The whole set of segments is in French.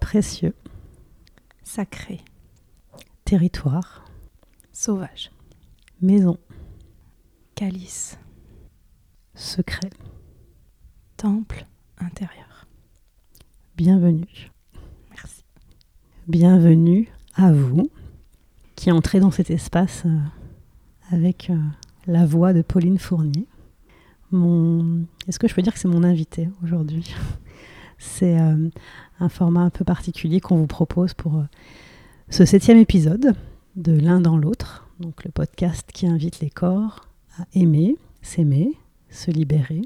Précieux, Sacré. territoire, Sauvage. maison, Calice. secret, Temple intérieur. bienvenue. Merci. Bienvenue à vous qui entrez dans cet espace euh, avec euh, la voix de Pauline Fournier. Mon... Est-ce que je peux dire que c'est mon invité aujourd'hui? C'est euh, un format un peu particulier qu'on vous propose pour euh, ce septième épisode de L'un dans l'autre, donc le podcast qui invite les corps à aimer, s'aimer, se libérer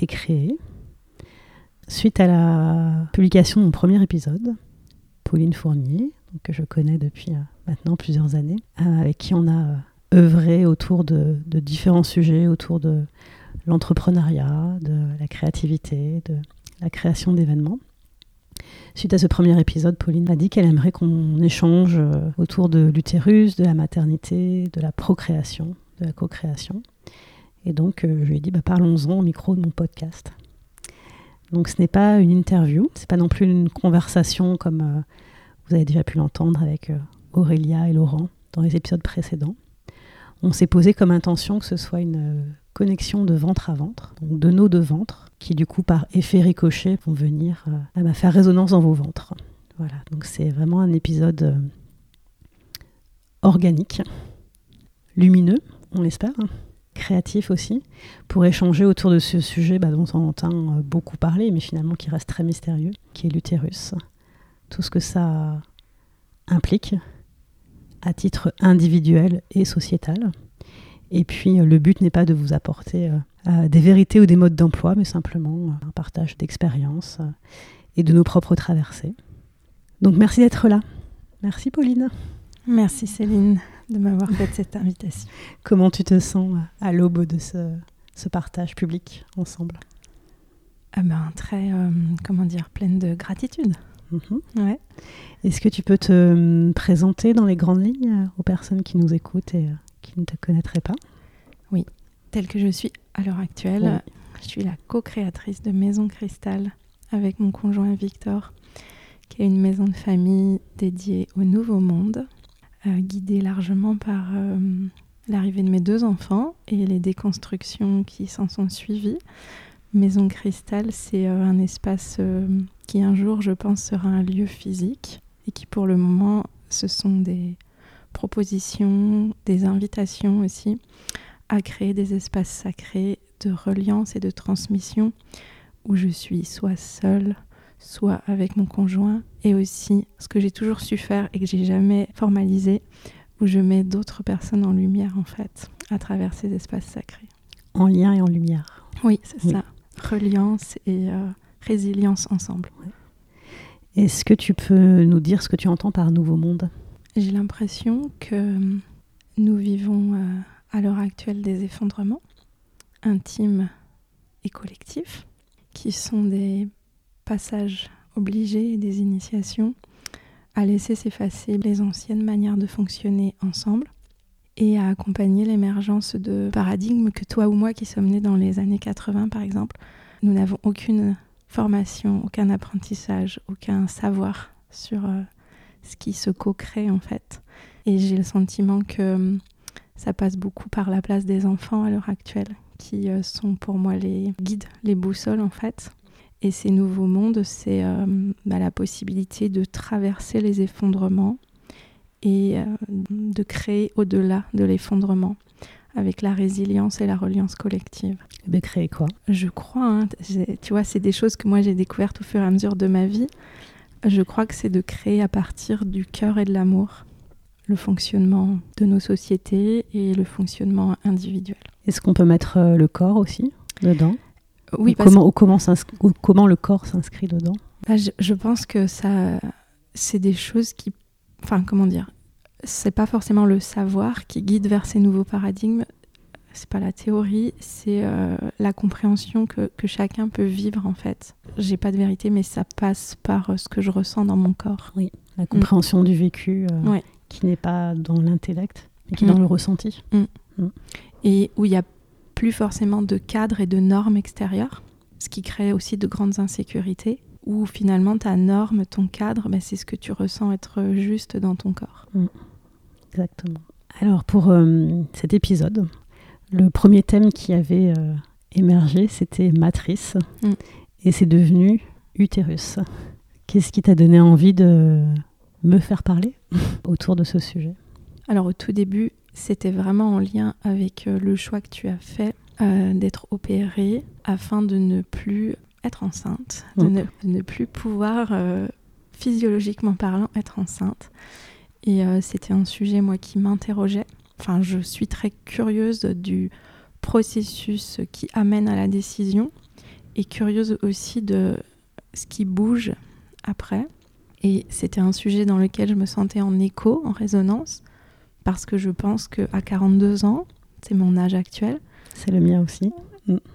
et créer. Suite à la publication de mon premier épisode, Pauline Fournier, que je connais depuis euh, maintenant plusieurs années, avec qui on a œuvré autour de, de différents sujets, autour de l'entrepreneuriat, de la créativité, de la création d'événements. Suite à ce premier épisode, Pauline a dit qu'elle aimerait qu'on échange euh, autour de l'utérus, de la maternité, de la procréation, de la co-création. Et donc, euh, je lui ai dit, bah, parlons-en au micro de mon podcast. Donc, ce n'est pas une interview, c'est pas non plus une conversation comme euh, vous avez déjà pu l'entendre avec Aurélia et Laurent dans les épisodes précédents. On s'est posé comme intention que ce soit une connexion de ventre à ventre, donc de nos deux ventres, qui du coup par effet ricochet vont venir euh, à faire résonance dans vos ventres. Voilà, donc c'est vraiment un épisode euh, organique, lumineux, on l'espère, hein, créatif aussi, pour échanger autour de ce sujet bah, dont on entend euh, beaucoup parler, mais finalement qui reste très mystérieux, qui est l'utérus. Tout ce que ça implique à titre individuel et sociétal. Et puis euh, le but n'est pas de vous apporter euh, euh, des vérités ou des modes d'emploi, mais simplement un partage d'expériences et de nos propres traversées. Donc merci d'être là. Merci Pauline. Merci Céline de m'avoir fait cette invitation. Comment tu te sens à l'aube de ce, ce partage public ensemble? Ah ben, très, euh, comment dire, pleine de gratitude. Mhm. Ouais. Est-ce que tu peux te euh, présenter dans les grandes lignes euh, aux personnes qui nous écoutent et qui ne te connaîtraient pas Telle que je suis à l'heure actuelle, je suis la co-créatrice de Maison Cristal avec mon conjoint Victor, qui est une maison de famille dédiée au Nouveau Monde, euh, guidée largement par euh, l'arrivée de mes deux enfants et les déconstructions qui s'en sont suivies. Maison Cristal, c'est euh, un espace qui un jour, je pense, sera un lieu physique et qui pour le moment, ce sont des propositions, des invitations aussi à créer des espaces sacrés de reliance et de transmission où je suis soit seule, soit avec mon conjoint, et aussi ce que j'ai toujours su faire et que j'ai jamais formalisé, où je mets d'autres personnes en lumière en fait, à travers ces espaces sacrés. En lien et en lumière. Oui, c'est Oui. ça. Reliance et euh, résilience ensemble. Est-ce que tu peux nous dire ce que tu entends par nouveau monde? J'ai l'impression que nous vivons euh, à l'heure actuelle des effondrements intimes et collectifs, qui sont des passages obligés et des initiations à laisser s'effacer les anciennes manières de fonctionner ensemble et à accompagner l'émergence de paradigmes que toi ou moi qui sommes nés dans les années 80 par exemple, nous n'avons aucune formation, aucun apprentissage, aucun savoir sur euh, ce qui se co-crée en fait. Et j'ai le sentiment que euh, ça passe beaucoup par la place des enfants à l'heure actuelle, qui euh, sont pour moi les guides, les boussoles en fait. Et ces nouveaux mondes, c'est euh, bah, la possibilité de traverser les effondrements et euh, de créer au-delà de l'effondrement avec la résilience et la reliance collective. De créer quoi? Je crois, hein, tu vois, c'est des choses que moi j'ai découvertes au fur et à mesure de ma vie. Je crois que c'est de créer à partir du cœur et de l'amour le fonctionnement de nos sociétés et le fonctionnement individuel. Est-ce qu'on peut mettre euh, le corps aussi dedans? Oui, Ou parce comment, ou comment, s'ins- ou comment le corps s'inscrit dedans? Bah, je, je, pense que ça, c'est des choses qui, enfin, comment dire, c'est pas forcément le savoir qui guide vers ces nouveaux paradigmes. C'est pas la théorie, c'est euh, la compréhension que, que, chacun peut vivre en fait. J'ai pas de vérité, mais ça passe par euh, ce que je ressens dans mon corps. Oui, la compréhension du vécu euh, ouais. qui n'est pas dans l'intellect, mais qui est dans le ressenti. Mm. Mm. Et où il n'y a plus forcément de cadre et de normes extérieures, ce qui crée aussi de grandes insécurités où finalement ta norme, ton cadre, bah, c'est ce que tu ressens être juste dans ton corps. Mm. Exactement. Alors pour cet épisode, le premier thème qui avait euh, émergé, c'était matrice, Mm. et c'est devenu utérus. Qu'est-ce qui t'a donné envie de me faire parler autour de ce sujet? Alors au tout début, c'était vraiment en lien avec euh, le choix que tu as fait euh, d'être opérée afin de ne plus être enceinte, de, ne, de ne plus pouvoir, euh, physiologiquement parlant, être enceinte. Et euh, c'était un sujet, moi, qui m'interrogeait. Enfin, je suis très curieuse du processus qui amène à la décision et curieuse aussi de ce qui bouge après. Et c'était un sujet dans lequel je me sentais en écho, en résonance, parce que je pense qu'à 42 ans, c'est mon âge actuel, C'est le mien aussi.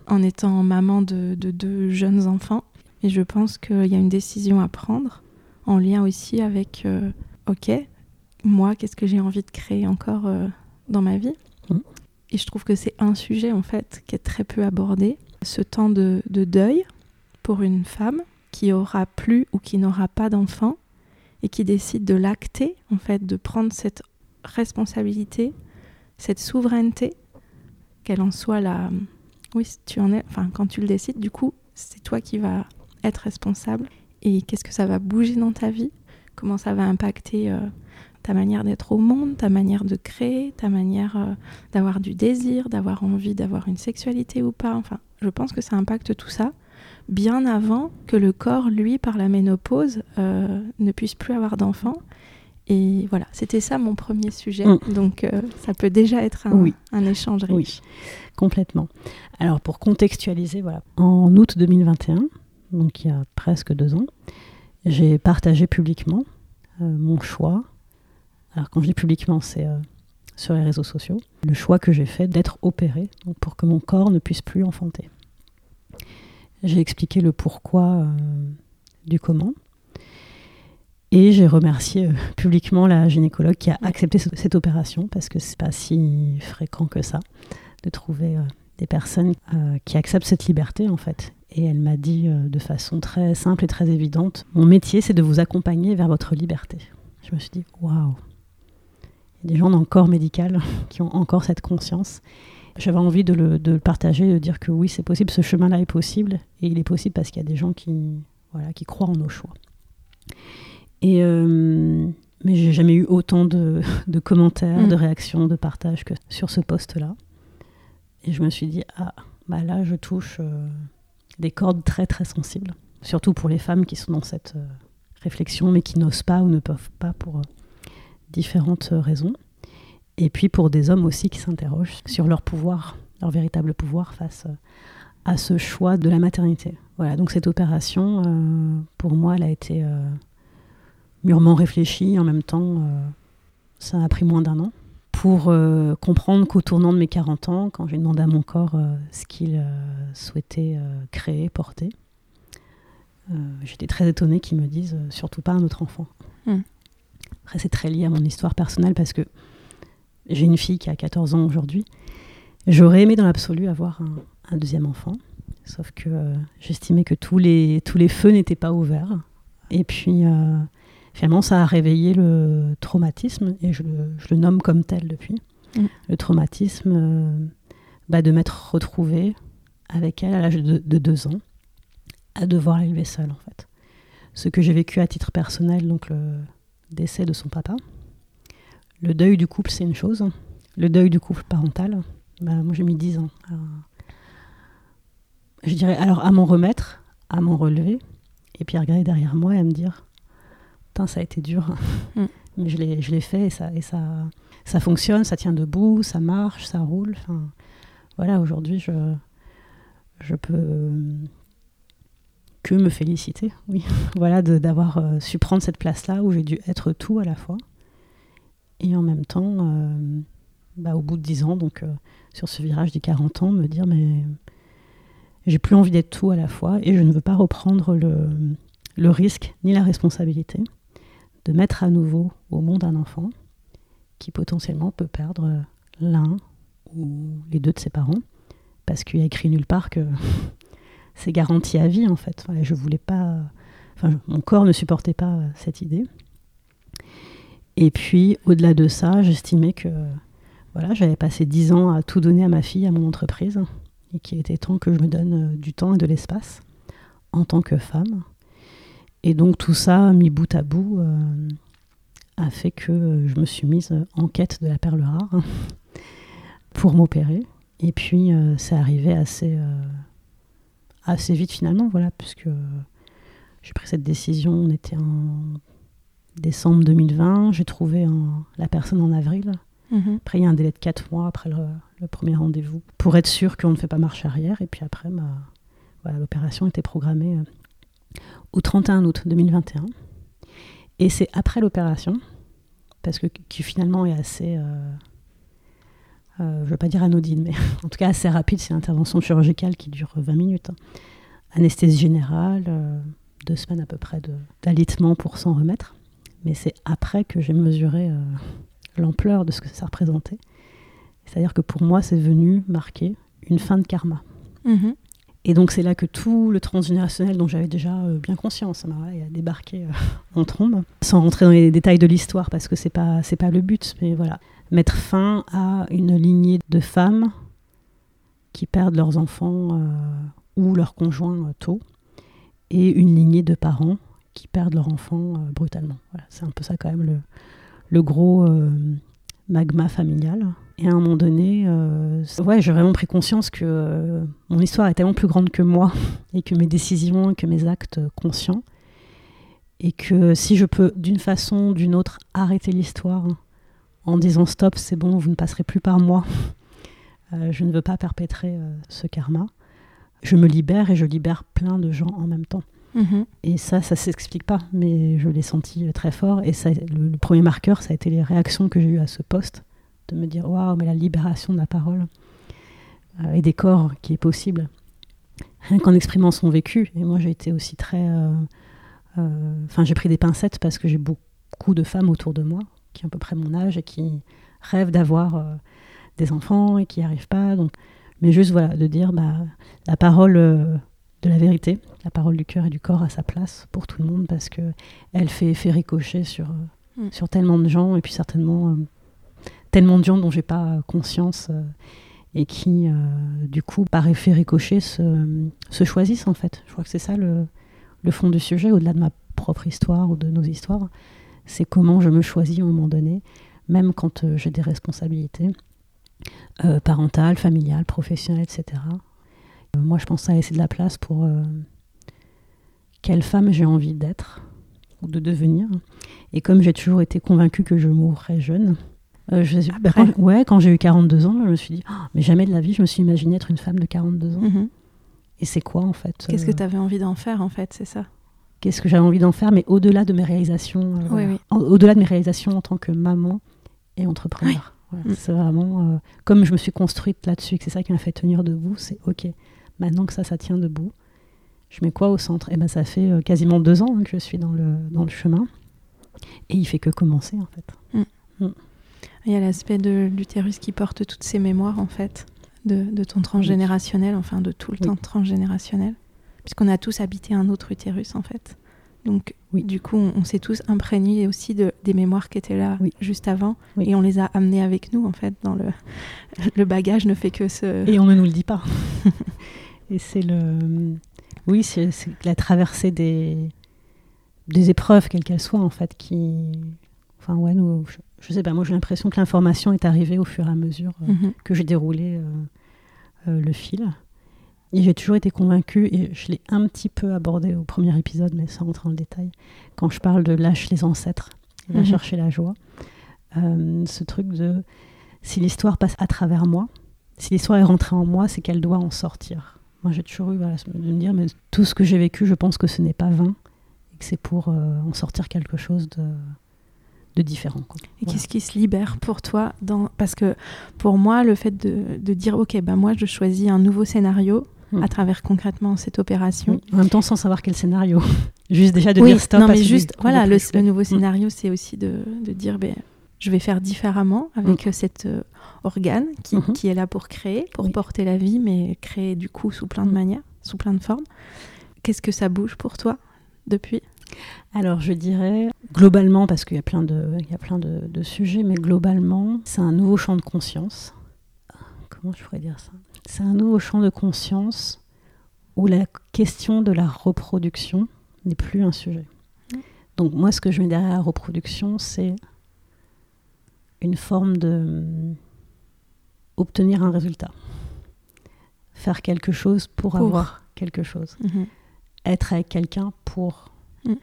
en étant maman de, de deux jeunes enfants. Et je pense qu'il y a une décision à prendre en lien aussi avec, euh, ok, moi, qu'est-ce que j'ai envie de créer encore euh, dans ma vie Mhm. Et je trouve que c'est un sujet, en fait, qui est très peu abordé. Ce temps de, de deuil pour une femme qui aura plus ou qui n'aura pas d'enfant et qui décide de l'acter, en fait, de prendre cette responsabilité, cette souveraineté, qu'elle en soit la, oui, si tu en es, enfin, quand tu le décides, du coup, c'est toi qui vas être responsable. Et qu'est-ce que ça va bouger dans ta vie? Comment ça va impacter euh, ta manière d'être au monde, ta manière de créer, ta manière euh, d'avoir du désir, d'avoir envie d'avoir une sexualité ou pas Enfin, je pense que ça impacte tout ça bien avant que le corps, lui, par la ménopause, euh, ne puisse plus avoir d'enfants. Et voilà, c'était ça mon premier sujet. Mm. Donc, euh, ça peut déjà être un, Oui. un échange riche. Oui, complètement. Alors pour contextualiser, voilà, en août 2021, donc il y a presque deux ans, j'ai partagé publiquement euh, mon choix. Alors quand je dis publiquement, c'est euh, sur les réseaux sociaux, le choix que j'ai fait d'être opérée pour que mon corps ne puisse plus enfanter. J'ai expliqué le pourquoi euh, du comment. Et j'ai remercié euh, publiquement la gynécologue qui a accepté ce- cette opération parce que c'est pas si fréquent que ça de trouver des personnes qui acceptent cette liberté en fait. Et elle m'a dit de façon très simple et très évidente, mon métier c'est de vous accompagner vers votre liberté. Je me suis dit, waouh, des gens dans le corps médical qui ont encore cette conscience. J'avais envie de le, de le partager, de dire que oui, c'est possible, ce chemin-là est possible, et il est possible parce qu'il y a des gens qui, voilà, qui croient en nos choix. Et euh, mais j'ai jamais eu autant de, de commentaires, Mm. de réactions, de partages que sur ce poste-là. Et je me suis dit, ah, bah là, je touche euh, des cordes très très sensibles, surtout pour les femmes qui sont dans cette euh, réflexion, mais qui n'osent pas ou ne peuvent pas pour euh, différentes raisons. Et puis pour des hommes aussi qui s'interrogent sur leur pouvoir, leur véritable pouvoir face euh, à ce choix de la maternité. Voilà, donc cette opération, euh, pour moi, elle a été euh, mûrement réfléchie. En même temps, ça a pris moins d'un an pour comprendre qu'au tournant de mes 40 ans, quand j'ai demandé à mon corps ce qu'il souhaitait créer, porter, j'étais très étonnée qu'ils me disent surtout pas un autre enfant. Mm. Après, c'est très lié à mon histoire personnelle parce que j'ai une fille qui a 14 ans aujourd'hui. J'aurais aimé dans l'absolu avoir un, un deuxième enfant, sauf que euh, j'estimais que tous les, tous les feux n'étaient pas ouverts. Et puis, euh, finalement, ça a réveillé le traumatisme, et je le, je le nomme comme tel depuis. Mm. Le traumatisme euh, bah, de m'être retrouvée avec elle à l'âge de, de deux ans, à devoir l'élever seule, en fait. Ce que j'ai vécu à titre personnel, donc le décès de son papa. Le deuil du couple, c'est une chose. Le deuil du couple parental, bah, moi j'ai mis 10 ans. à- je dirais alors à m'en remettre, à m'en relever, et puis à regarder derrière moi et à me dire Putain, ça a été dur. Mm. Mais je l'ai, je l'ai fait et, ça, et ça, ça fonctionne, ça tient debout, ça marche, ça roule. Enfin, voilà, aujourd'hui, je, je peux que me féliciter, oui. voilà, d'avoir euh, su prendre cette place-là où j'ai dû être tout à la fois. Et en même temps, euh, bah, au bout de 10 ans, donc euh, sur ce virage des 40 ans, me dire mais j'ai plus envie d'être tout à la fois et je ne veux pas reprendre le, le risque ni la responsabilité de mettre à nouveau au monde un enfant qui potentiellement peut perdre l'un ou les deux de ses parents parce qu'il a écrit nulle part que c'est garanti à vie en fait. je voulais pas, mon corps ne supportait pas cette idée. Et puis, au-delà de ça, j'estimais que voilà, j'avais passé dix ans à tout donner à ma fille, à mon entreprise, et qu'il était temps que je me donne euh, du temps et de l'espace en tant que femme. Et donc tout ça, mis bout à bout, euh, a fait que je me suis mise en quête de la perle rare pour m'opérer. Et puis, euh, c'est arrivé assez, assez vite finalement, voilà, puisque j'ai pris cette décision, on était en décembre 2020, j'ai trouvé la personne en avril. Mhm. Après, il y a un délai de 4 mois après le, premier rendez-vous pour être sûr qu'on ne fait pas marche arrière. Et puis après, bah, voilà, l'opération était programmée euh, au 31 août 2021. Et c'est après l'opération, parce que qui finalement est assez, euh, euh, je ne veux pas dire anodine, mais en tout cas assez rapide, c'est une intervention chirurgicale qui dure 20 minutes. Hein. Anesthésie générale, deux semaines à peu près d'alitement pour s'en remettre. Mais c'est après que j'ai mesuré euh, l'ampleur de ce que ça représentait. C'est-à-dire que pour moi, c'est venu marquer une fin de karma. Mhm. Et donc c'est là que tout le transgénérationnel dont j'avais déjà euh, bien conscience, ça m'a débarqué euh, en trombe, sans rentrer dans les détails de l'histoire parce que c'est pas c'est pas le but, mais voilà, mettre fin à une lignée de femmes qui perdent leurs enfants ou leurs conjoints tôt, et une lignée de parents qui perdent leur enfant euh, brutalement. C'est un peu ça quand même le, gros euh, magma familial. Et à un moment donné, euh, ouais, j'ai vraiment pris conscience que mon histoire est tellement plus grande que moi et que mes décisions que mes actes conscients. Et que si je peux d'une façon ou d'une autre arrêter l'histoire en disant stop, c'est bon, vous ne passerez plus par moi, je ne veux pas perpétrer ce karma, je me libère et je libère plein de gens en même temps. Mhm. Et ça, ça s'explique pas, mais je l'ai senti très fort. Et ça, le, premier marqueur, ça a été les réactions que j'ai eues à ce poste, de me dire waouh, mais la libération de la parole euh, et des corps qui est possible, rien qu'en exprimant son vécu. Et moi, j'ai été aussi très. Euh, euh, enfin, j'ai pris des pincettes parce que j'ai beaucoup de femmes autour de moi qui ont à peu près mon âge et qui rêvent d'avoir des enfants et qui n'y arrivent pas. Donc, mais juste voilà, de dire bah, la parole de la vérité, la parole du cœur et du corps à sa place pour tout le monde parce que elle fait effet ricochet sur, euh, mm. sur tellement de gens et puis certainement euh, tellement de gens dont j'ai pas conscience euh, et qui du coup par effet ricochet se, se, choisissent en fait. Je crois que c'est ça le, le, fond du sujet au-delà de ma propre histoire ou de nos histoires, c'est comment je me choisis un moment donné, même quand j'ai des responsabilités parentales, familiales, professionnelles, etc. Moi, je pense à laisser de la place pour euh, quelle femme j'ai envie d'être ou de devenir. Et comme j'ai toujours été convaincue que je mourrais jeune, euh, je, quand, ouais, quand j'ai eu 42 ans, je me suis dit, oh, mais jamais de la vie, je me suis imaginée être une femme de 42 ans. Mhm. Et c'est quoi en fait Qu'est-ce que euh, tu avais envie d'en faire en fait, c'est ça? Qu'est-ce que j'avais envie d'en faire, mais au-delà de mes réalisations, au-delà de mes réalisations en tant que maman et entrepreneur. Mm. C'est vraiment comme je me suis construite là-dessus, et que c'est ça qui m'a fait tenir debout. C'est ok, Maintenant que ça, ça tient debout, je mets quoi au centre? Eh ben, ça fait euh, quasiment deux ans hein, que je suis dans le, dans le chemin. Et il fait que commencer, en fait. Mm. Mm. Il y a l'aspect de l'utérus qui porte toutes ces mémoires, en fait, de, de ton transgénérationnel, enfin de tout le temps transgénérationnel. Puisqu'on a tous habité un autre utérus, en fait. Donc, oui. du coup, on, s'est tous imprégnés aussi de, des mémoires qui étaient là juste avant. Et on les a amenés avec nous, en fait. Dans le, le bagage ne fait que se... Et on ne nous le dit pas. Et c'est le. Oui, c'est la traversée des, des épreuves, quelles qu'elles soient, en fait, qui. Enfin, ouais, nous, je, sais pas, moi j'ai l'impression que l'information est arrivée au fur et à mesure euh, mhm. que j'ai déroulé euh, euh, le fil. Et j'ai toujours été convaincue, et je l'ai un petit peu abordé au premier épisode, mais sans rentrer dans le détail, quand je parle de lâche les ancêtres, va mhm. chercher la joie. ce truc de si l'histoire passe à travers moi, si l'histoire est rentrée en moi, c'est qu'elle doit en sortir. Moi, j'ai toujours eu voilà, de me dire, mais tout ce que j'ai vécu, je pense que ce n'est pas vain et que c'est pour euh, en sortir quelque chose de, de différent. quoi. Et Voilà. qu'est-ce qui se libère pour toi dans... Parce que pour moi, le fait de, de dire, OK, ben moi, je choisis un nouveau scénario Mm. à travers concrètement cette opération. Oui, En même temps, sans savoir quel scénario. juste déjà de Oui, dire stop. non, mais juste, voilà, le, nouveau Mm. scénario, c'est aussi de, de dire, ben, je vais faire différemment avec euh, cet euh, organe qui, Mhm. qui est là pour créer, pour Oui. porter la vie, mais créer du coup sous plein de Mm. manières, sous plein de formes. Qu'est-ce que ça bouge pour toi depuis? Alors, je dirais, globalement, parce qu'il y a plein, de, il y a plein de, de sujets, mais globalement, c'est un nouveau champ de conscience. Comment je pourrais dire ça? C'est un nouveau champ de conscience où la question de la reproduction n'est plus un sujet. Donc, moi, ce que je mets derrière la reproduction, c'est une forme de hum, obtenir un résultat. Faire quelque chose pour, Pour. avoir quelque chose être avec quelqu'un pour. Mm.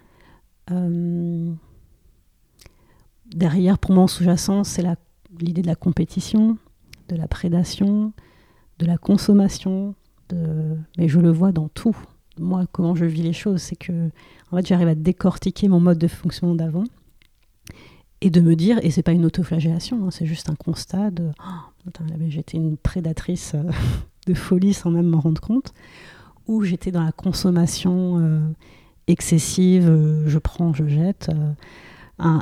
Euh, derrière, pour moi, en sous-jacent, c'est l'idée de la compétition, de la prédation, de la consommation. Mais je le vois dans tout. Moi, comment je vis les choses, c'est que en fait, j'arrive à décortiquer mon mode de fonctionnement d'avant et de me dire, et c'est pas une autoflagellation, hein, c'est juste un constat de Oh, j'étais une prédatrice euh, de folie sans même m'en rendre compte où j'étais dans la consommation euh, excessive, euh, je prends, je jette.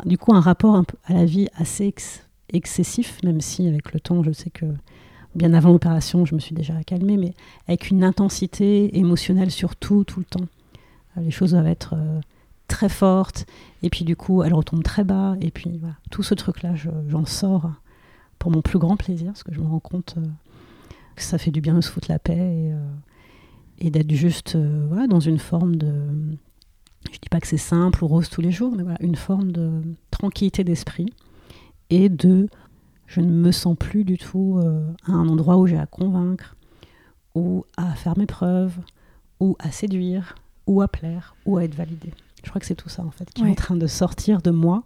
du coup, un rapport à la vie assez ex- excessif, même si avec le temps, je sais que bien avant l'opération, je me suis déjà calmée, mais avec une intensité émotionnelle sur tout, le temps. Euh, les choses doivent être euh, très fortes, et puis du coup, elles retombent très bas, et puis voilà, tout ce truc-là, je- j'en sors pour mon plus grand plaisir, parce que je me rends compte euh, que ça fait du bien de se foutre la paix, et, et d'être juste voilà, dans une forme de... Je dis pas que c'est simple ou rose tous les jours, mais voilà, une forme de tranquillité d'esprit et de... Je ne me sens plus du tout euh, à un endroit où j'ai à convaincre, ou à faire mes preuves, ou à séduire, ou à plaire, ou à être validé. Je crois que c'est tout ça en fait qui est en train de sortir de moi.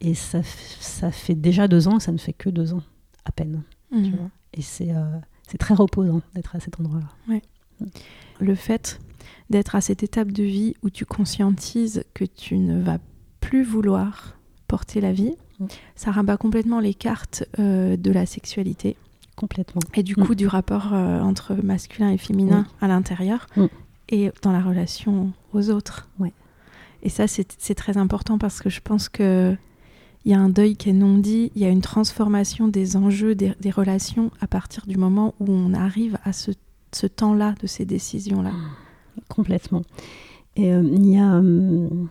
Et ça, ça fait déjà deux ans et ça ne fait que deux ans, à peine. tu Mhm. vois. Et c'est euh, c'est très reposant d'être à cet endroit-là. le fait d'être à cette étape de vie où tu conscientises que tu ne vas plus vouloir porter la vie, Mm. ça rabat complètement les cartes euh, de la sexualité Complètement. et du Mm. coup du rapport euh, entre masculin et féminin à l'intérieur Mm. et dans la relation aux autres. Ouais. Et ça, c'est très important parce que je pense que il y a un deuil qui est non dit, il y a une transformation des enjeux, des, des relations à partir du moment où on arrive à ce, ce temps-là de ces décisions-là. Complètement. Et euh, il y a, hum,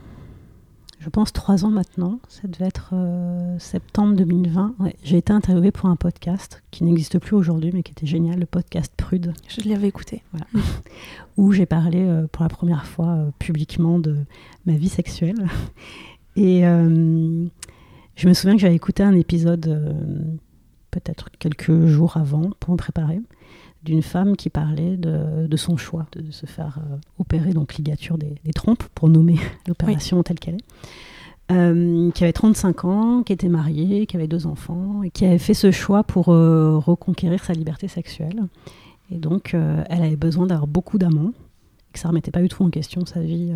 je pense, trois ans maintenant, ça devait être euh, septembre 2020, ouais, j'ai été interviewée pour un podcast qui n'existe plus aujourd'hui, mais qui était génial, le podcast Prude, Je l'avais écouté. où j'ai parlé euh, pour la première fois euh, publiquement de ma vie sexuelle. Et euh, je me souviens que j'avais écouté un épisode peut-être quelques jours avant pour me préparer d'une femme qui parlait de, son choix de se faire euh, opérer donc ligature des, trompes pour nommer l'opération telle qu'elle est. Euh, qui avait 35 ans, qui était mariée, qui avait deux enfants, et qui avait fait ce choix pour euh, reconquérir sa liberté sexuelle. Et donc, elle avait besoin d'avoir beaucoup d'amants, que ça remettait pas du tout en question sa vie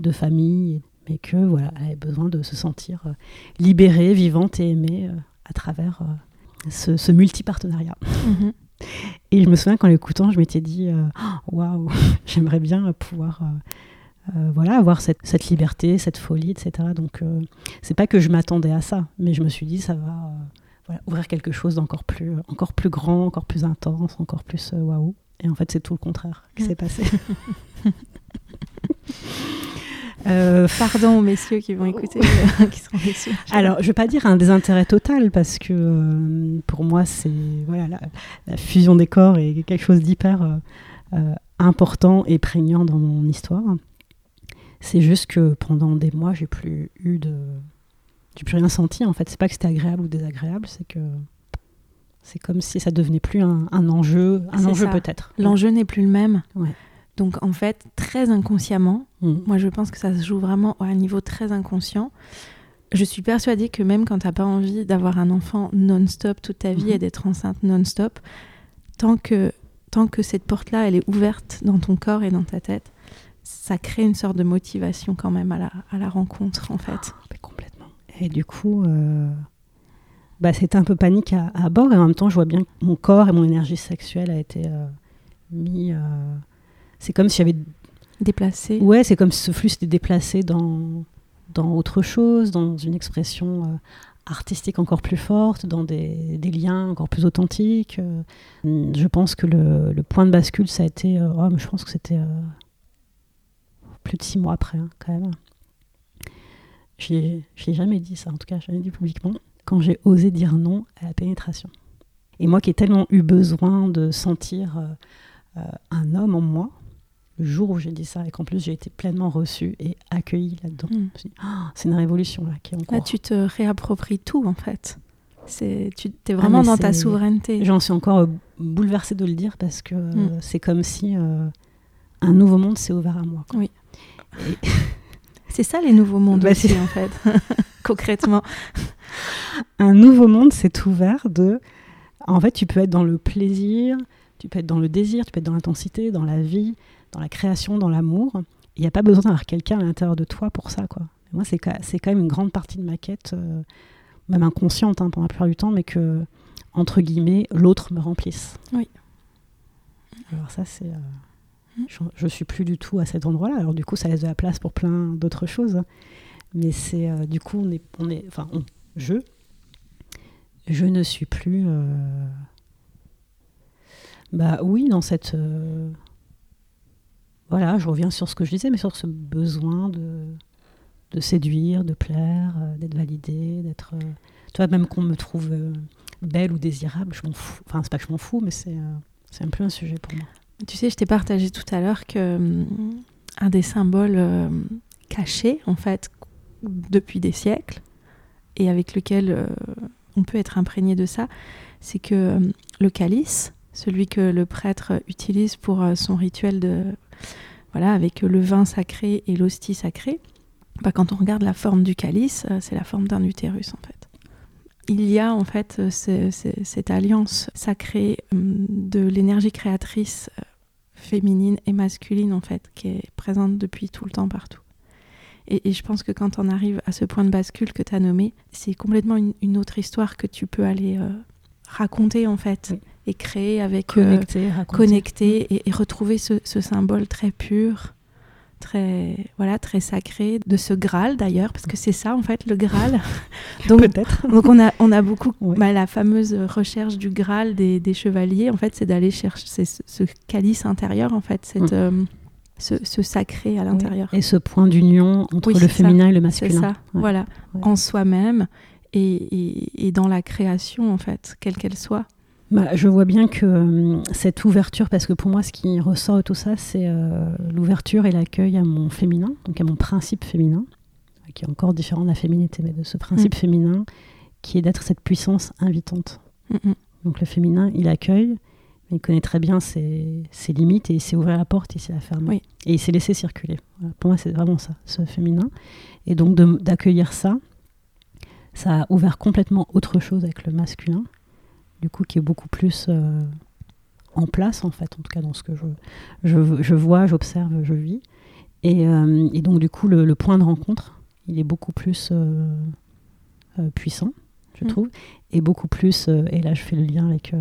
de famille, mais que voilà, elle avait besoin de se sentir libérée, vivante et aimée à travers ce, ce multipartenariat. Mhm. Et je me souviens qu'en l'écoutant, je m'étais dit euh, waouh, j'aimerais bien pouvoir euh, euh, voilà, avoir cette, cette liberté, cette folie, etc. Donc, euh, c'est pas que je m'attendais à ça, mais je me suis dit ça va euh, voilà, ouvrir quelque chose d'encore plus, encore plus grand, encore plus intense, encore plus waouh. Et en fait, c'est tout le contraire qui s'est passé. Euh, Pardon aux messieurs qui vont écouter, euh, qui seront déçus. Alors, je vais pas dire un désintérêt total parce que euh, pour moi, c'est voilà la, la fusion des corps est quelque chose d'hyper important et prégnant dans mon histoire. C'est juste que pendant des mois, j'ai plus eu de, j'ai plus rien senti. En fait, c'est pas que c'était agréable ou désagréable, c'est que c'est comme si ça devenait plus un, un enjeu, un enjeu peut-être. L'enjeu n'est plus le même. Ouais. Donc en fait, très inconsciemment, Mm. moi je pense que ça se joue vraiment à un niveau très inconscient. Je suis persuadée que même quand t'as pas envie d'avoir un enfant non-stop toute ta vie Mhm. et d'être enceinte non-stop, tant que tant que cette porte-là, elle est ouverte dans ton corps et dans ta tête, ça crée une sorte de motivation quand même à la, à la rencontre, en fait. Ah, complètement. Et du coup, euh, bah, c'était un peu panique à, à, bord, et en même temps, je vois bien que mon corps et mon énergie sexuelle a été euh, mis. Euh, c'est comme si j'avais. Déplacé. Ouais, c'est comme si ce flux s'était déplacé dans, dans autre chose, dans une expression artistique encore plus forte, dans des, des, liens encore plus authentiques. je pense que le, le, point de bascule, ça a été. Oh, je pense que c'était plus de six mois après, hein, quand même. Je n'ai jamais dit ça, en tout cas, je l'ai dit publiquement, quand j'ai osé dire non à la pénétration. Et moi qui ai tellement eu besoin de sentir euh, euh, un homme en moi, le jour où j'ai dit ça, et qu'en plus j'ai été pleinement reçue et accueillie là-dedans, mm. oh, c'est une révolution là qui est en cours. Là, tu te réappropries tout en fait. C'est, tu es ah, vraiment dans ta souveraineté. J'en suis encore euh, bouleversée de le dire parce que mm. c'est comme si un nouveau monde s'est ouvert à moi. Oui. C'est ça les nouveaux mondes bah, aussi, en fait, concrètement. Un nouveau monde s'est ouvert de. En fait, tu peux être dans le plaisir, tu peux être dans le désir, tu peux être dans l'intensité, dans la vie, dans la création, dans l'amour. Il n'y a pas besoin d'avoir quelqu'un à l'intérieur de toi pour ça, quoi. Moi, c'est quand même une grande partie de ma quête, euh, même inconsciente hein, pendant la plupart du temps, mais que, entre guillemets, l'autre me remplisse. Oui. Alors ça, c'est... Euh, je, ne suis plus du tout à cet endroit-là. Alors du coup, ça laisse de la place pour plein d'autres choses. Mais c'est euh, du coup, on est, on est, enfin, je, je ne suis plus. Euh, bah oui, dans cette. Euh, voilà, je reviens sur ce que je disais, mais sur ce besoin de, séduire, de plaire, d'être validée, d'être. tu vois, même qu'on me trouve belle ou désirable, je m'en fous. Enfin, c'est pas que je m'en fous, mais c'est un peu un sujet pour moi. Tu sais, je t'ai partagé tout à l'heure que un des symboles euh, cachés, en fait, depuis des siècles, et avec lequel euh, on peut être imprégné de ça, c'est que le calice, celui que le prêtre utilise pour euh, son rituel de voilà avec le vin sacré et l'hostie sacrée, bah, quand on regarde la forme du calice, c'est la forme d'un utérus en fait. Il y a en fait cette alliance sacrée hum, de l'énergie créatrice féminine et masculine en fait qui est présente depuis tout le temps partout. Et, je pense que quand on arrive à ce point de bascule que tu as nommé, c'est complètement une, autre histoire que tu peux aller euh, raconter en fait et créer avec connecter, euh, connecter et, retrouver ce, symbole très pur très voilà très sacré de ce Graal d'ailleurs parce que c'est ça en fait le Graal. Donc peut-être. donc on a on a beaucoup bah, la fameuse recherche du Graal des, des chevaliers en fait c'est d'aller chercher ce, calice intérieur en fait cette mm. euh, ce, sacré à l'intérieur. Et ce point d'union entre le féminin et le masculin. C'est ça voilà en soi-même et, et, et dans la création en fait quelle qu'elle soit bah, je vois bien que euh, cette ouverture, parce que pour moi, ce qui ressort de tout ça, c'est euh, l'ouverture et l'accueil à mon féminin, donc à mon principe féminin, qui est encore différent de la féminité, mais de ce principe mm. féminin, qui est d'être cette puissance invitante. Mm, mm. Donc le féminin, il accueille, mais il connaît très bien ses, limites et il sait ouvrir la porte, il sait la fermer. Et il s'est laissé circuler. Pour moi, c'est vraiment ça, ce féminin. Et donc d'accueillir ça, ça a ouvert complètement autre chose avec le masculin du coup, qui est beaucoup plus euh, en place, en fait, en tout cas dans ce que je, je, vois, j'observe, je vis. Et, euh, donc, du coup, le, point de rencontre, il est beaucoup plus euh, puissant, je mm. trouve, et beaucoup plus, et là, je fais le lien avec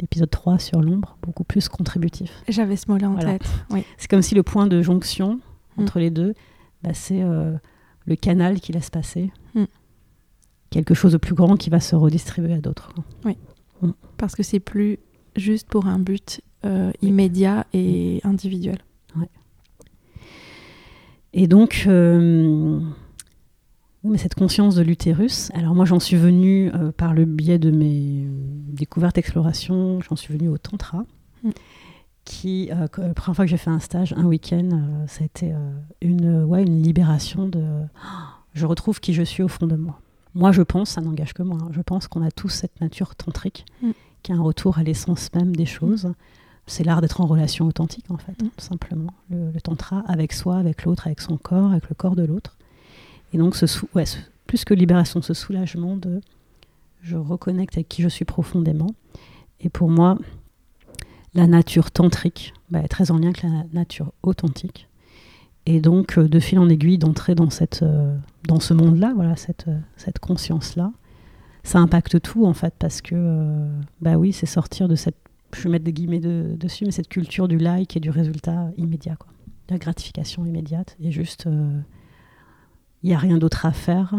l'épisode 3 sur l'ombre, beaucoup plus contributif. J'avais ce mot-là en tête, oui. C'est comme si le point de jonction mm. entre les deux, bah, c'est le canal qui laisse passer. Mm. quelque chose de plus grand qui va se redistribuer à d'autres. Oui. Mm. Parce que c'est plus juste pour un but euh, immédiat et individuel. Et donc, euh, mais cette conscience de l'utérus, alors moi j'en suis venue euh, par le biais de mes découvertes, explorations, j'en suis venue au Tantra, mm. qui, la première fois que j'ai fait un stage, un week-end, ça a été une, ouais, une libération de... je retrouve qui je suis au fond de moi. Moi, je pense, ça n'engage que moi, hein, je pense qu'on a tous cette nature tantrique mm. qui a un retour à l'essence même des choses. C'est l'art d'être en relation authentique, en fait, mm. tout simplement. Le, tantra avec soi, avec l'autre, avec son corps, avec le corps de l'autre. Et donc, ce, ouais, plus que libération, ce soulagement de je reconnecte avec qui je suis profondément. Et pour moi, la nature tantrique bah, est très en lien avec la nature authentique. Et donc, de fil en aiguille, d'entrer dans, cette, dans ce monde-là, voilà, cette, cette conscience-là, ça impacte tout en fait, parce que, bah oui, c'est sortir de cette, je vais mettre des guillemets dessus, mais cette culture du like et du résultat immédiat, quoi. La gratification immédiate, et juste, il n'y a rien d'autre à faire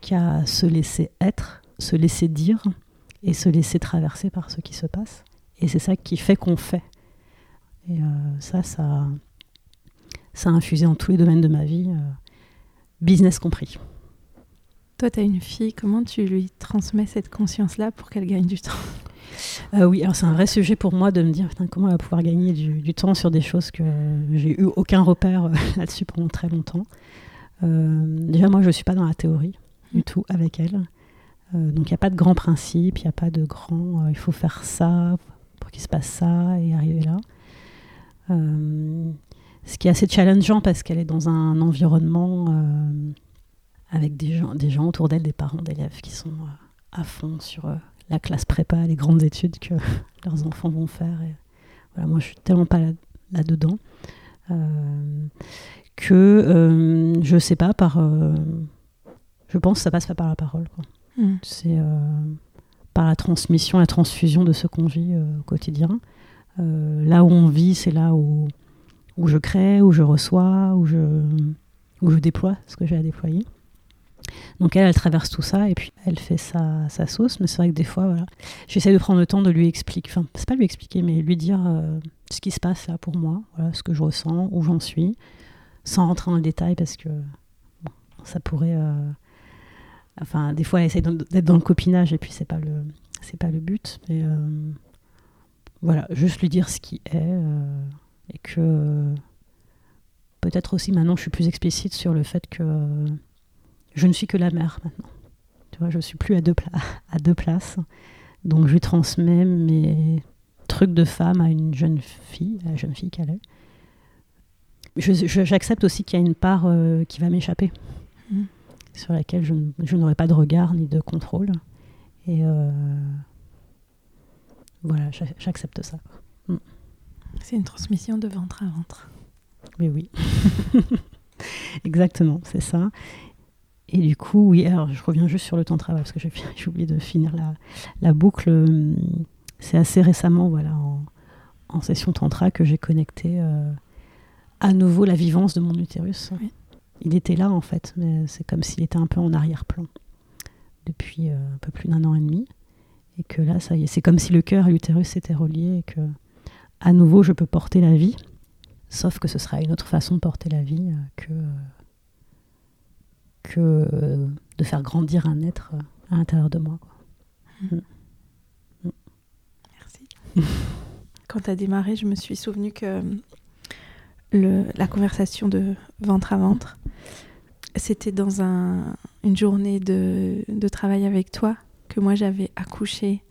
qu'à se laisser être, se laisser dire et se laisser traverser par ce qui se passe. Et c'est ça qui fait qu'on fait. Et euh, ça, ça, ça a infusé en tous les domaines de ma vie, euh, business compris. Toi, tu as une fille, comment tu lui transmets cette conscience-là pour qu'elle gagne du temps? Euh, oui, alors c'est un vrai sujet pour moi de me dire comment elle va pouvoir gagner du, temps sur des choses que j'ai eu aucun repère là-dessus pendant très longtemps. déjà, moi, je ne suis pas dans la théorie du mm. tout avec elle. donc, il n'y a pas de grands principes, il n'y a pas de grand il faut faire ça pour qu'il se passe ça et arriver là. Euh, ce qui est assez challengeant parce qu'elle est dans un environnement euh, avec des gens, des gens autour d'elle, des parents d'élèves qui sont euh, à fond sur la classe prépa, les grandes études que leurs enfants vont faire. Et voilà, moi, je suis tellement pas là-dedans que je sais pas par. je pense que ça passe pas par la parole. Mm. C'est par la transmission, la transfusion de ce qu'on vit euh, au quotidien. Euh, là où on vit, c'est là où, où je crée, où je reçois, où je, où je déploie ce que j'ai à déployer. Donc elle, elle traverse tout ça et puis elle fait sa, sa sauce. Mais c'est vrai que des fois, voilà, j'essaie de prendre le temps de lui expliquer, enfin, c'est pas lui expliquer, mais lui dire euh, ce qui se passe là pour moi, voilà, ce que je ressens, où j'en suis, sans rentrer dans le détail parce que ça pourrait Enfin, des fois, elle essaie d'être dans le copinage et puis c'est pas le, c'est pas le but. Mais euh, voilà, juste lui dire ce qui est euh, et que peut-être aussi maintenant je suis plus explicite sur le fait que je ne suis que la mère maintenant. Tu vois, je suis plus à deux, à deux places. Donc je lui transmets mes trucs de femme à une jeune fille, à la jeune fille qu'elle est. J'accepte aussi qu'il y a une part euh, qui va m'échapper. Mmh sur laquelle je, je n'aurai pas de regard ni de contrôle. Et euh, voilà, j'accepte ça. C'est une transmission de ventre à ventre. Mais oui, exactement, c'est ça. Et du coup, oui, alors je reviens juste sur le temps de travail parce que j'ai oublié de finir la, la boucle. C'est assez récemment, voilà, en, en, session tantra que j'ai connecté euh, à nouveau la vivance de mon utérus. Oui il était là en fait, mais c'est comme s'il était un peu en arrière-plan depuis euh, un peu plus d'un an et demi. Et que là, ça y est, c'est comme si le cœur et l'utérus s'étaient reliés et que à nouveau je peux porter la vie, sauf que ce sera une autre façon de porter la vie euh, que, que euh, de faire grandir un être à l'intérieur de moi. Mmh. Mmh. Merci. Quand tu as démarré, je me suis souvenu que la conversation de ventre à ventre. C'était dans une journée de, travail avec toi que moi j'avais accouché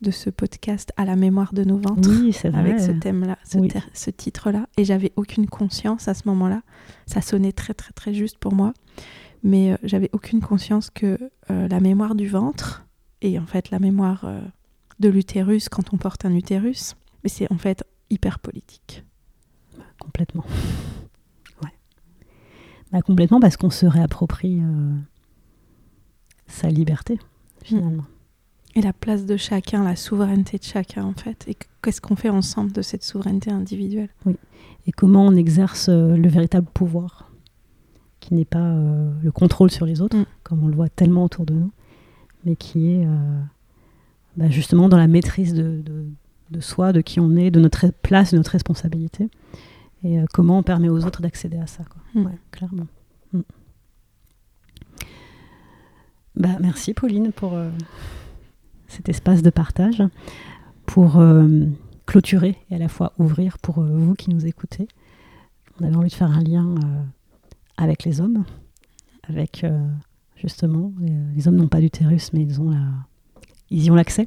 de ce podcast à la mémoire de nos ventres oui, avec ce thème-là, ce, titre-là. Et j'avais aucune conscience à ce moment-là. Ça sonnait très très très juste pour moi, mais euh, j'avais aucune conscience que euh, la mémoire du ventre et en fait la mémoire euh, de l'utérus quand on porte un utérus, mais c'est en fait hyper politique. Complètement. Ouais. Bah, complètement parce qu'on se réapproprie sa liberté, finalement. Et la place de chacun, la souveraineté de chacun, en fait. Et qu'est-ce qu'on fait ensemble de cette souveraineté individuelle? Oui. Et comment on exerce euh, le véritable pouvoir, qui n'est pas euh, le contrôle sur les autres, mm. comme on le voit tellement autour de nous, mais qui est bah, justement dans la maîtrise de, de, soi, de qui on est, de notre place, de notre responsabilité et euh, comment on permet aux autres d'accéder à ça. Quoi. Mm. clairement. Mm. Bah, merci Pauline pour euh, cet espace de partage, pour euh, clôturer et à la fois ouvrir pour vous qui nous écoutez. On avait envie de faire un lien avec les hommes, avec justement, les, hommes n'ont pas d'utérus, mais ils ont la, ils y ont l'accès.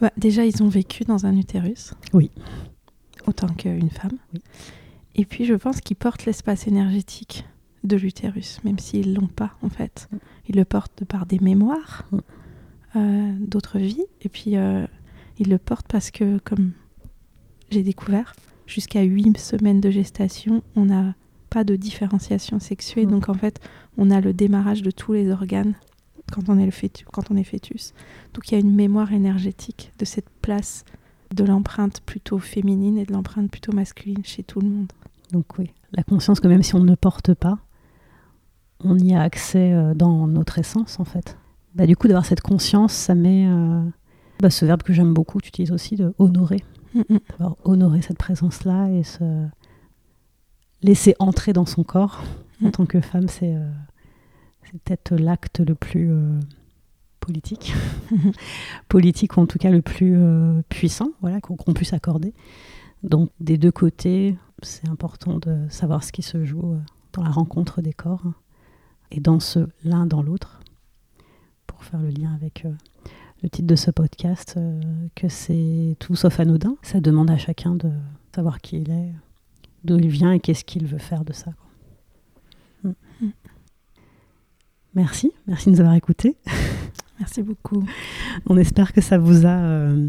Bah, déjà, ils ont vécu dans un utérus. Oui. Autant qu'une femme. Oui. Et puis je pense qu'ils portent l'espace énergétique de l'utérus, même s'ils ne l'ont pas en fait. Mm. Ils le portent par des mémoires mm. euh, d'autres vies, et puis euh, ils le portent parce que, comme j'ai découvert. Jusqu'à 8 semaines de gestation, on n'a pas de différenciation sexuée. Mm. Donc en fait, on a le démarrage de tous les organes quand on est, le fœtus, quand on est fœtus. Donc il y a une mémoire énergétique de cette place de l'empreinte plutôt féminine et de l'empreinte plutôt masculine chez tout le monde. Donc oui, la conscience que même si on ne porte pas, on y a accès euh, dans notre essence en fait. Bah, du coup, d'avoir cette conscience, ça met euh, bah, ce verbe que j'aime beaucoup, tu utilises aussi, de honorer. Mm, mm. D'avoir honoré cette présence-là et se laisser entrer dans son corps en Mm. tant que femme, c'est euh, c'est peut-être l'acte le plus euh, politique, politique ou en tout cas le plus euh, puissant, voilà, qu'on puisse accorder. Donc des deux côtés, c'est important de savoir ce qui se joue euh, dans la rencontre des corps hein, et dans ce l'un dans l'autre, pour faire le lien avec euh, le titre de ce podcast, euh, que c'est tout sauf anodin. Ça demande à chacun de savoir qui il est, d'où il vient et qu'est-ce qu'il veut faire de ça. quoi. Mm. Mm. Merci, merci de nous avoir écoutés. Merci beaucoup. On espère que ça vous a euh,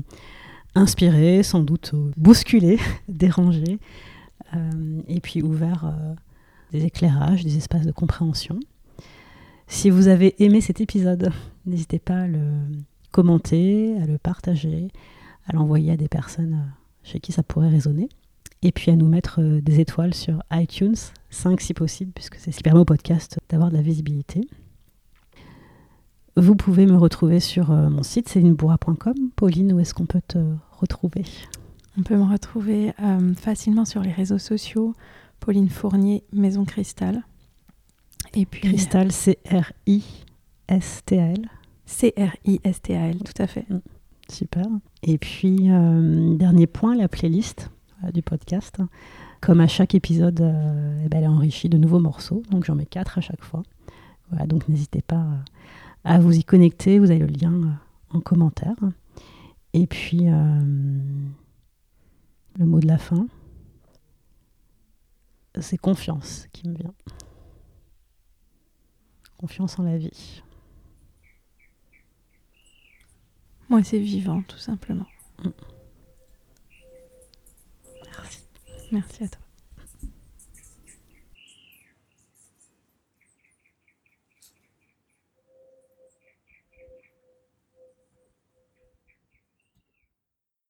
inspiré, sans doute bousculé, dérangé, euh, et puis ouvert euh, des éclairages, des espaces de compréhension. Si vous avez aimé cet épisode, n'hésitez pas à le commenter, à le partager, à l'envoyer à des personnes euh, chez qui ça pourrait résonner. Et puis à nous mettre euh, des étoiles sur iTunes, 5 si possible, puisque c'est ce qui permet au podcast d'avoir de la visibilité. Vous pouvez me retrouver sur euh, mon site célinebourra.com. Pauline, où est-ce qu'on peut te retrouver? On peut me retrouver facilement sur les réseaux sociaux. Pauline Fournier, Maison Cristal. Et puis Cristal, C-R-I-S-T-A-L. C-R-I-S-T-A-L, tout à fait. Super. Et puis, euh, dernier point, la playlist euh, du podcast. Comme à chaque épisode, euh, eh ben, elle est enrichie de nouveaux morceaux. Donc, j'en mets quatre à chaque fois. Voilà, donc n'hésitez pas à vous y connecter. Vous avez le lien en commentaire. Et puis, le mot de la fin, c'est confiance qui me vient. Confiance en la vie. Moi, c'est vivant, tout simplement. Merci. Merci à toi.